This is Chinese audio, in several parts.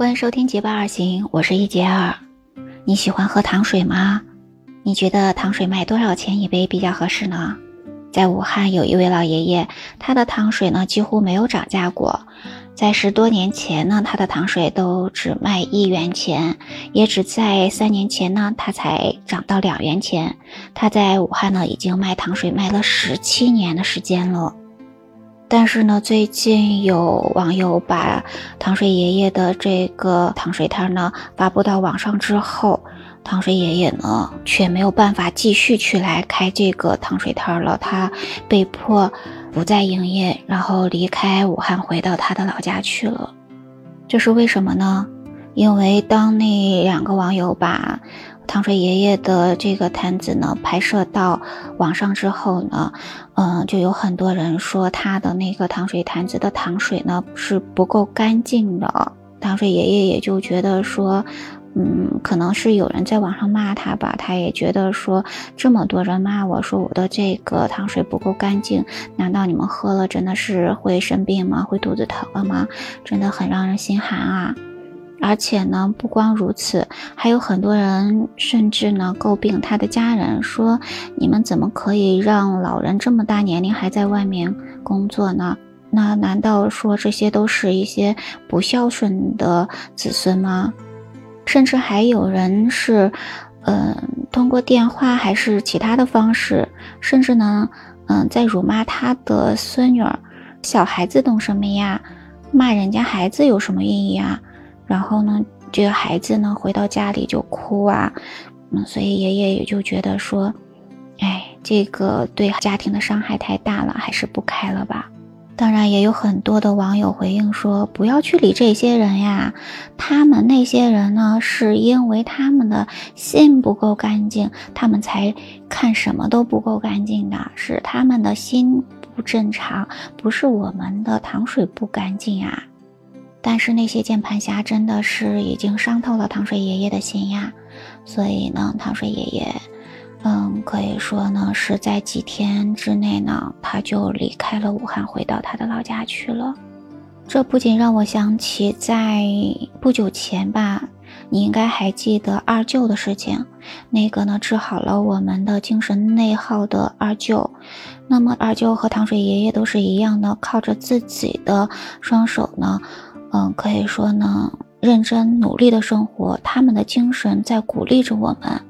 欢迎收听《结伴而行》，我是一杰儿。你喜欢喝糖水吗？你觉得糖水卖多少钱一杯比较合适呢？在武汉有一位老爷爷，他的糖水呢几乎没有涨价过。在十多年前呢，他的糖水都只卖一元钱，也只在三年前呢，他才涨到两元钱。他在武汉呢已经卖糖水卖了十七年的时间了。但是呢，最近有网友把糖水爷爷的这个糖水摊呢发布到网上之后，糖水爷爷呢却没有办法继续去来开这个糖水摊了，他被迫不再营业，然后离开武汉，回到他的老家去了。这是为什么呢？因为当那两个网友把。糖水爷爷的这个摊子呢，拍摄到网上之后呢，嗯，就有很多人说他的那个糖水摊子的糖水呢是不够干净的。糖水爷爷也就觉得说，嗯，可能是有人在网上骂他吧，他也觉得说，这么多人骂我说我的这个糖水不够干净，难道你们喝了真的是会生病吗？会肚子疼了吗？真的很让人心寒啊。而且呢，不光如此，还有很多人甚至呢诟病他的家人，说你们怎么可以让老人这么大年龄还在外面工作呢？那难道说这些都是一些不孝顺的子孙吗？甚至还有人是，嗯，通过电话还是其他的方式，甚至呢，嗯，在辱骂他的孙女儿，小孩子懂什么呀？骂人家孩子有什么意义啊？然后呢，这个孩子呢回到家里就哭啊，嗯，所以爷爷也就觉得说，哎，这个对家庭的伤害太大了，还是不开了吧。当然，也有很多的网友回应说，不要去理这些人呀，他们那些人呢，是因为他们的心不够干净，他们才看什么都不够干净的，是他们的心不正常，不是我们的糖水不干净啊。但是那些键盘侠真的是已经伤透了糖水爷爷的心呀，所以呢，糖水爷爷，嗯，可以说呢是在几天之内呢，他就离开了武汉，回到他的老家去了。这不仅让我想起在不久前吧，你应该还记得二舅的事情，那个呢治好了我们的精神内耗的二舅。那么二舅和糖水爷爷都是一样的，靠着自己的双手呢。嗯，可以说呢，认真努力的生活，他们的精神在鼓励着我们。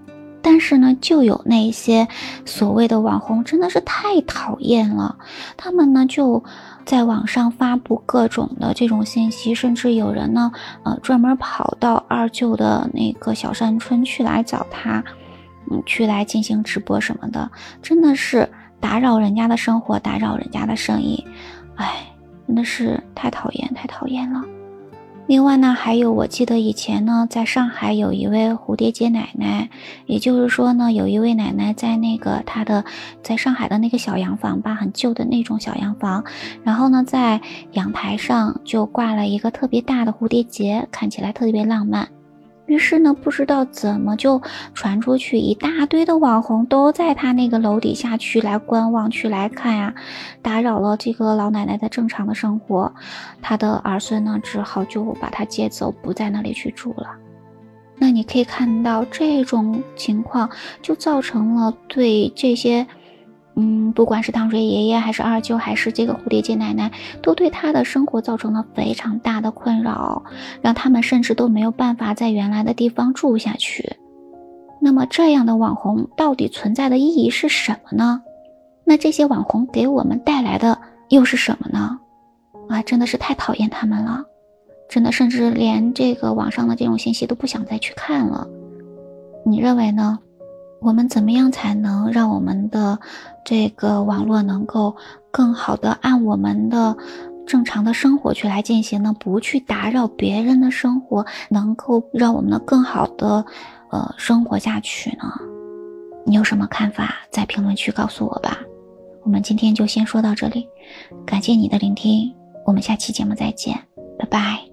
但是呢，就有那些所谓的网红，真的是太讨厌了。他们呢，就在网上发布各种的这种信息，甚至有人呢，呃，专门跑到二舅的那个小山村去来找他，嗯，去来进行直播什么的，真的是打扰人家的生活，打扰人家的生意，哎。真的是太讨厌，太讨厌了。另外呢，还有我记得以前呢，在上海有一位蝴蝶结奶奶，也就是说呢，有一位奶奶在那个她的在上海的那个小洋房吧，很旧的那种小洋房，然后呢，在阳台上就挂了一个特别大的蝴蝶结，看起来特别浪漫。于是呢，不知道怎么就传出去，一大堆的网红都在他那个楼底下去来观望，去来看呀，打扰了这个老奶奶的正常的生活。他的儿孙呢，只好就把他接走，不在那里去住了。那你可以看到，这种情况就造成了对这些。嗯，不管是糖水爷爷，还是二舅，还是这个蝴蝶结奶奶，都对他的生活造成了非常大的困扰，让他们甚至都没有办法在原来的地方住下去。那么，这样的网红到底存在的意义是什么呢？那这些网红给我们带来的又是什么呢？啊，真的是太讨厌他们了，真的，甚至连这个网上的这种信息都不想再去看了。你认为呢？我们怎么样才能让我们的这个网络能够更好的按我们的正常的生活去来进行呢？不去打扰别人的生活，能够让我们更好的呃生活下去呢？你有什么看法？在评论区告诉我吧。我们今天就先说到这里，感谢你的聆听，我们下期节目再见，拜拜。